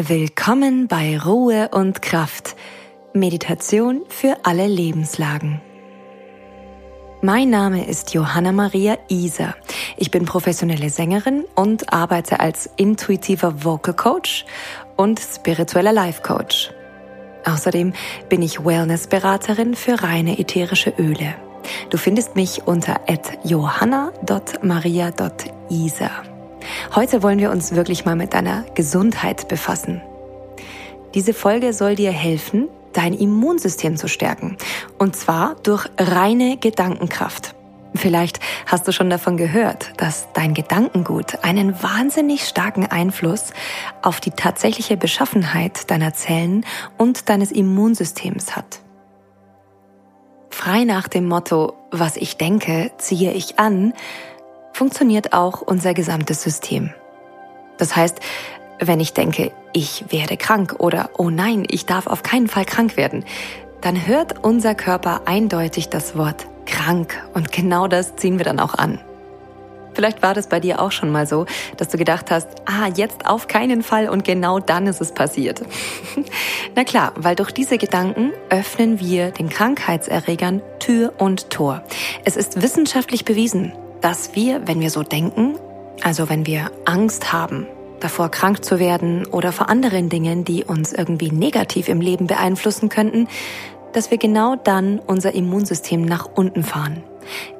Willkommen bei Ruhe und Kraft. Meditation für alle Lebenslagen. Mein Name ist Johanna Maria Iser. Ich bin professionelle Sängerin und arbeite als intuitiver Vocal Coach und spiritueller Life Coach. Außerdem bin ich Wellness-Beraterin für reine ätherische Öle. Du findest mich unter johanna.maria.iser. Heute wollen wir uns wirklich mal mit deiner Gesundheit befassen. Diese Folge soll dir helfen, dein Immunsystem zu stärken. Und zwar durch reine Gedankenkraft. Vielleicht hast du schon davon gehört, dass dein Gedankengut einen wahnsinnig starken Einfluss auf die tatsächliche Beschaffenheit deiner Zellen und deines Immunsystems hat. Frei nach dem Motto, was ich denke, ziehe ich an, funktioniert auch unser gesamtes System. Das heißt, wenn ich denke, ich werde krank oder oh nein, ich darf auf keinen Fall krank werden, dann hört unser Körper eindeutig das Wort krank und genau das ziehen wir dann auch an. Vielleicht war das bei dir auch schon mal so, dass du gedacht hast, ah, jetzt auf keinen Fall und genau dann ist es passiert. Na klar, weil durch diese Gedanken öffnen wir den Krankheitserregern Tür und Tor. Es ist wissenschaftlich bewiesen, dass wir, wenn wir so denken, also wenn wir Angst haben, davor krank zu werden oder vor anderen Dingen, die uns irgendwie negativ im Leben beeinflussen könnten, dass wir genau dann unser Immunsystem nach unten fahren.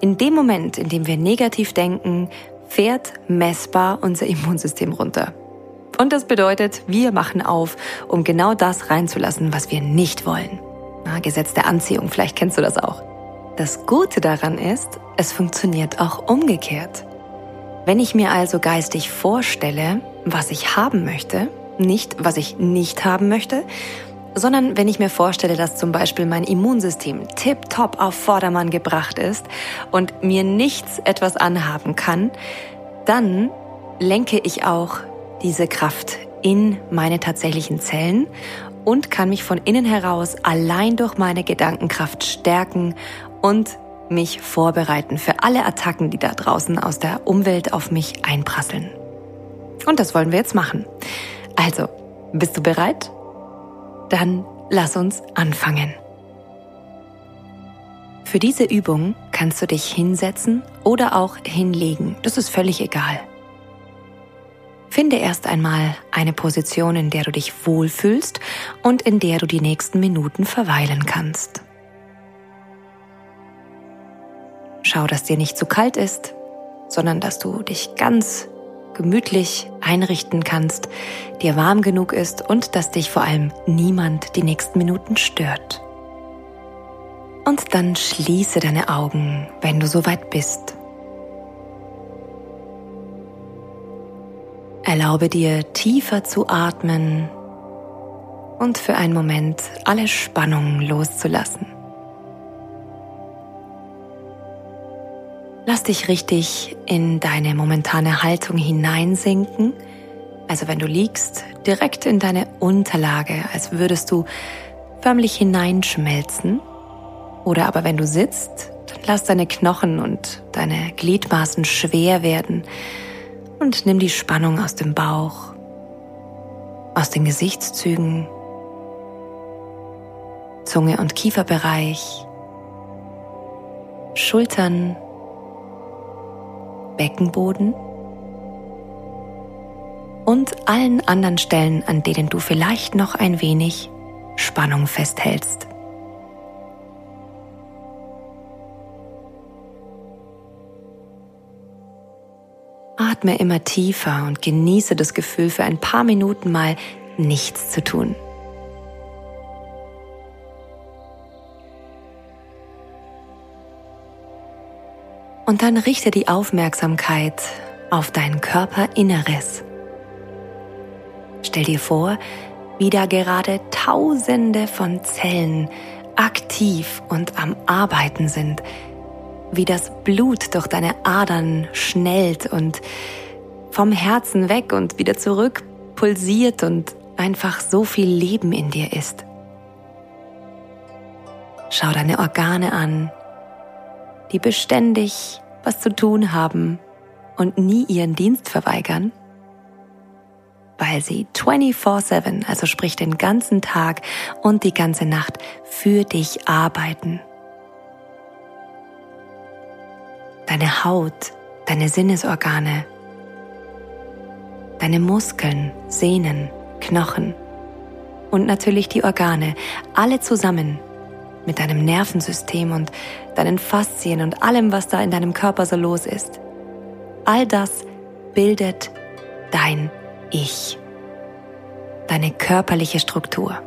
In dem Moment, in dem wir negativ denken, fährt messbar unser Immunsystem runter. Und das bedeutet, wir machen auf, um genau das reinzulassen, was wir nicht wollen. Na, Gesetz der Anziehung, vielleicht kennst du das auch. Das Gute daran ist, es funktioniert auch umgekehrt. Wenn ich mir also geistig vorstelle, was ich haben möchte, nicht was ich nicht haben möchte, sondern wenn ich mir vorstelle, dass zum Beispiel mein Immunsystem tipptopp auf Vordermann gebracht ist und mir nichts etwas anhaben kann, dann lenke ich auch diese Kraft in meine tatsächlichen Zellen und kann mich von innen heraus allein durch meine Gedankenkraft stärken und mich vorbereiten für alle Attacken, die da draußen aus der Umwelt auf mich einprasseln. Und das wollen wir jetzt machen. Also, bist du bereit? Dann lass uns anfangen. Für diese Übung kannst du dich hinsetzen oder auch hinlegen. Das ist völlig egal. Finde erst einmal eine Position, in der du dich wohlfühlst und in der du die nächsten Minuten verweilen kannst. Schau, dass dir nicht zu kalt ist, sondern dass du dich ganz gemütlich einrichten kannst, dir warm genug ist und dass dich vor allem niemand die nächsten Minuten stört. Und dann schließe deine Augen, wenn du soweit bist. Erlaube dir tiefer zu atmen und für einen Moment alle Spannungen loszulassen. Lass dich richtig in deine momentane Haltung hineinsinken. Also wenn du liegst, direkt in deine Unterlage, als würdest du förmlich hineinschmelzen. Oder aber wenn du sitzt, dann lass deine Knochen und deine Gliedmaßen schwer werden und nimm die Spannung aus dem Bauch, aus den Gesichtszügen, Zunge und Kieferbereich, Schultern Beckenboden und allen anderen Stellen, an denen du vielleicht noch ein wenig Spannung festhältst. Atme immer tiefer und genieße das Gefühl, für ein paar Minuten mal nichts zu tun. Und dann richte die Aufmerksamkeit auf dein Körperinneres. Stell dir vor, wie da gerade Tausende von Zellen aktiv und am Arbeiten sind, wie das Blut durch deine Adern schnellt und vom Herzen weg und wieder zurück pulsiert und einfach so viel Leben in dir ist. Schau deine Organe an, die beständig was zu tun haben und nie ihren Dienst verweigern? weil sie 24/7, also sprich den ganzen Tag und die ganze Nacht für dich arbeiten. Deine Haut, deine Sinnesorgane, deine Muskeln, Sehnen, Knochen und natürlich die Organe, alle zusammen mit deinem Nervensystem und deinen Faszien und allem, was da in deinem Körper so los ist. All das bildet dein Ich, deine körperliche Struktur.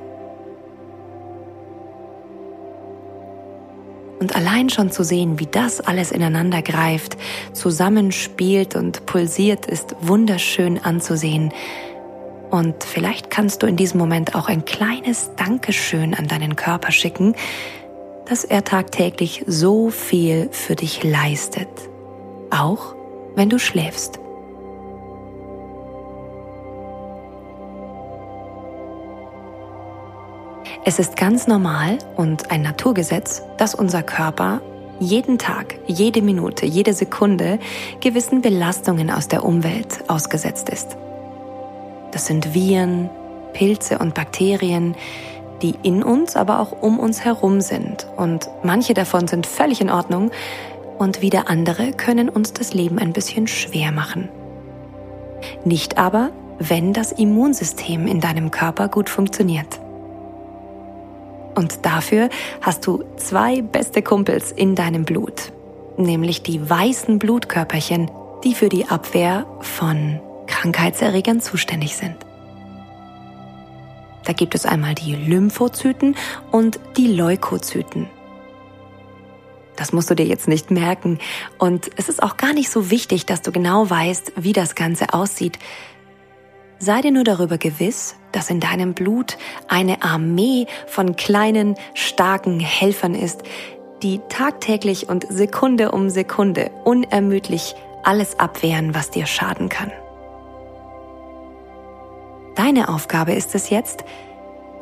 Und allein schon zu sehen, wie das alles ineinander greift, zusammenspielt und pulsiert, ist wunderschön anzusehen. Und vielleicht kannst du in diesem Moment auch ein kleines Dankeschön an deinen Körper schicken, dass er tagtäglich so viel für dich leistet, auch wenn du schläfst. Es ist ganz normal und ein Naturgesetz, dass unser Körper jeden Tag, jede Minute, jede Sekunde gewissen Belastungen aus der Umwelt ausgesetzt ist. Das sind Viren, Pilze und Bakterien, die in uns, aber auch um uns herum sind. Und manche davon sind völlig in Ordnung und wieder andere können uns das Leben ein bisschen schwer machen. Nicht aber, wenn das Immunsystem in deinem Körper gut funktioniert. Und dafür hast du zwei beste Kumpels in deinem Blut, nämlich die weißen Blutkörperchen, die für die Abwehr von Krankheitserregern zuständig sind. Da gibt es einmal die Lymphozyten und die Leukozyten. Das musst du dir jetzt nicht merken und es ist auch gar nicht so wichtig, dass du genau weißt, wie das Ganze aussieht, Sei dir nur darüber gewiss, dass in deinem Blut eine Armee von kleinen, starken Helfern ist, die tagtäglich und Sekunde um Sekunde unermüdlich alles abwehren, was dir schaden kann. Deine Aufgabe ist es jetzt,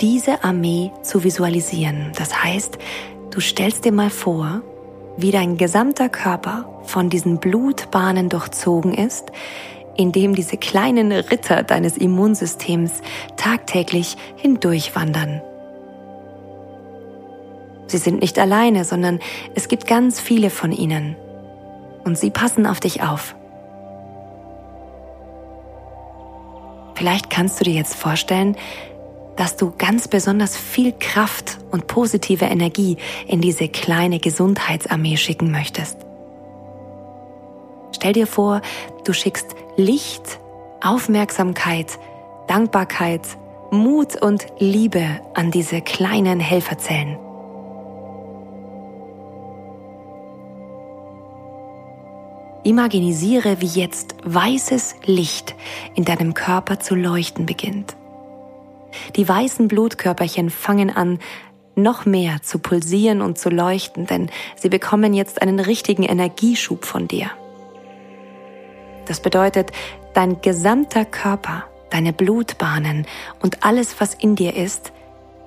diese Armee zu visualisieren. Das heißt, du stellst dir mal vor, wie dein gesamter Körper von diesen Blutbahnen durchzogen ist, indem diese kleinen Ritter deines Immunsystems tagtäglich hindurchwandern. Sie sind nicht alleine, sondern es gibt ganz viele von ihnen. Und sie passen auf dich auf. Vielleicht kannst du dir jetzt vorstellen, dass du ganz besonders viel Kraft und positive Energie in diese kleine Gesundheitsarmee schicken möchtest. Stell dir vor, du schickst Licht, Aufmerksamkeit, Dankbarkeit, Mut und Liebe an diese kleinen Helferzellen. Imaginisiere, wie jetzt weißes Licht in deinem Körper zu leuchten beginnt. Die weißen Blutkörperchen fangen an, noch mehr zu pulsieren und zu leuchten, denn sie bekommen jetzt einen richtigen Energieschub von dir. Das bedeutet, dein gesamter Körper, deine Blutbahnen und alles, was in dir ist,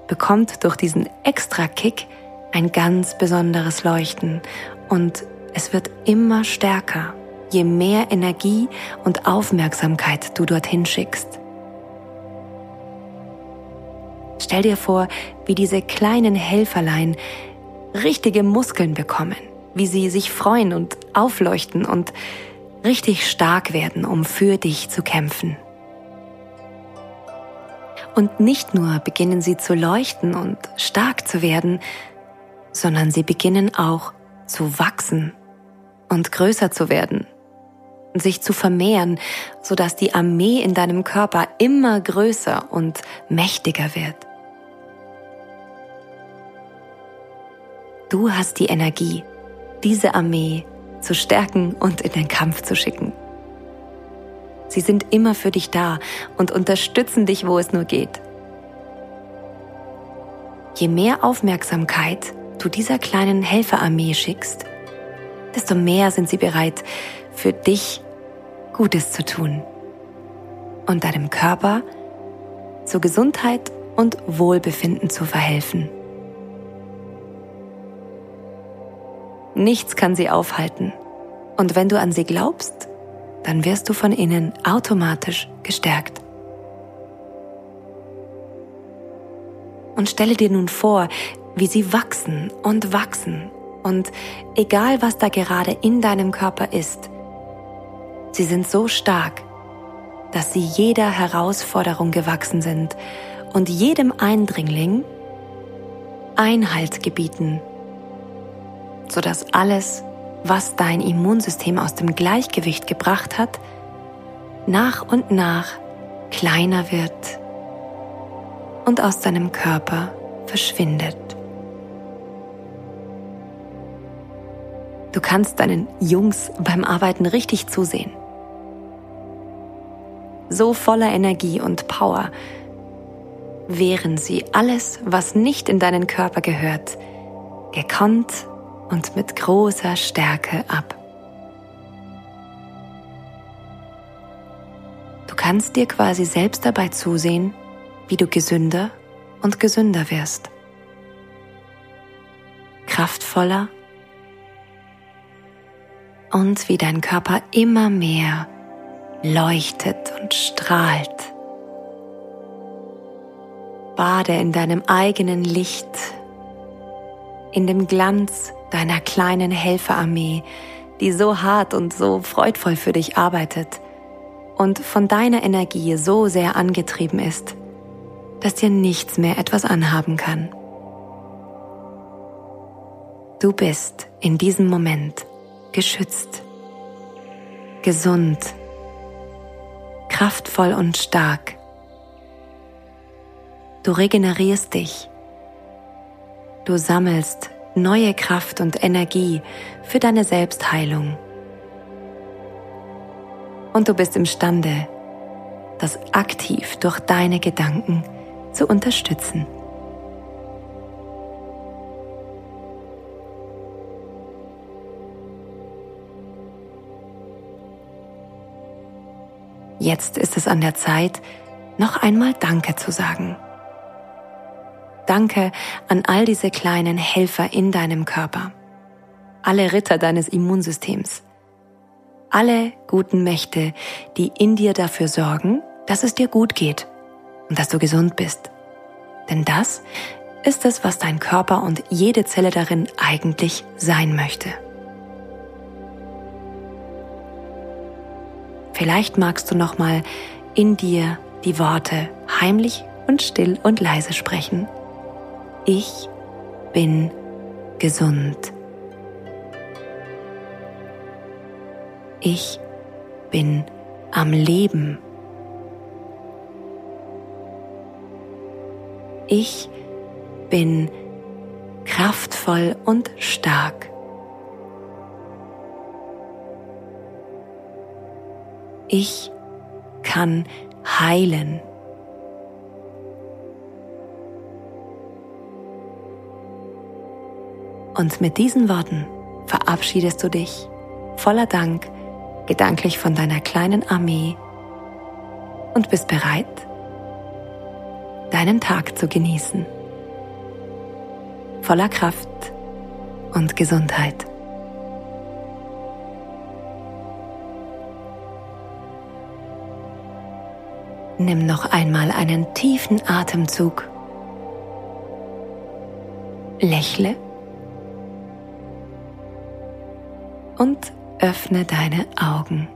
bekommt durch diesen extra Kick ein ganz besonderes Leuchten und es wird immer stärker, je mehr Energie und Aufmerksamkeit du dorthin schickst. Stell dir vor, wie diese kleinen Helferlein richtige Muskeln bekommen, wie sie sich freuen und aufleuchten und richtig stark werden, um für dich zu kämpfen. Und nicht nur beginnen sie zu leuchten und stark zu werden, sondern sie beginnen auch zu wachsen und größer zu werden, sich zu vermehren, sodass die Armee in deinem Körper immer größer und mächtiger wird. Du hast die Energie, diese Armee zu stärken und in den Kampf zu schicken. Sie sind immer für dich da und unterstützen dich, wo es nur geht. Je mehr Aufmerksamkeit du dieser kleinen Helferarmee schickst, desto mehr sind sie bereit, für dich Gutes zu tun und deinem Körper zur Gesundheit und Wohlbefinden zu verhelfen. Nichts kann sie aufhalten. Und wenn du an sie glaubst, dann wirst du von ihnen automatisch gestärkt. Und stelle dir nun vor, wie sie wachsen und wachsen. Und egal was da gerade in deinem Körper ist, sie sind so stark, dass sie jeder Herausforderung gewachsen sind und jedem Eindringling Einhalt gebieten sodass alles, was dein Immunsystem aus dem Gleichgewicht gebracht hat, nach und nach kleiner wird und aus deinem Körper verschwindet. Du kannst deinen Jungs beim Arbeiten richtig zusehen. So voller Energie und Power wehren sie alles, was nicht in deinen Körper gehört, gekonnt und mit großer Stärke ab. Du kannst dir quasi selbst dabei zusehen, wie du gesünder und gesünder wirst. Kraftvoller und wie dein Körper immer mehr leuchtet und strahlt. Bade in deinem eigenen Licht, in dem Glanz deiner kleinen Helferarmee, die so hart und so freudvoll für dich arbeitet und von deiner Energie so sehr angetrieben ist, dass dir nichts mehr etwas anhaben kann. Du bist in diesem Moment geschützt, gesund, kraftvoll und stark. Du regenerierst dich. Du sammelst neue Kraft und Energie für deine Selbstheilung. Und du bist imstande, das aktiv durch deine Gedanken zu unterstützen. Jetzt ist es an der Zeit, noch einmal Danke zu sagen. Danke an all diese kleinen Helfer in deinem Körper, alle Ritter deines Immunsystems, alle guten Mächte, die in dir dafür sorgen, dass es dir gut geht und dass du gesund bist. Denn das ist es, was dein Körper und jede Zelle darin eigentlich sein möchte. Vielleicht magst du noch mal in dir die Worte heimlich und still und leise sprechen. Ich bin gesund. Ich bin am Leben. Ich bin kraftvoll und stark. Ich kann heilen. Und mit diesen Worten verabschiedest du dich voller Dank gedanklich von deiner kleinen Armee und bist bereit, deinen Tag zu genießen. Voller Kraft und Gesundheit. Nimm noch einmal einen tiefen Atemzug. Lächle und öffne deine Augen.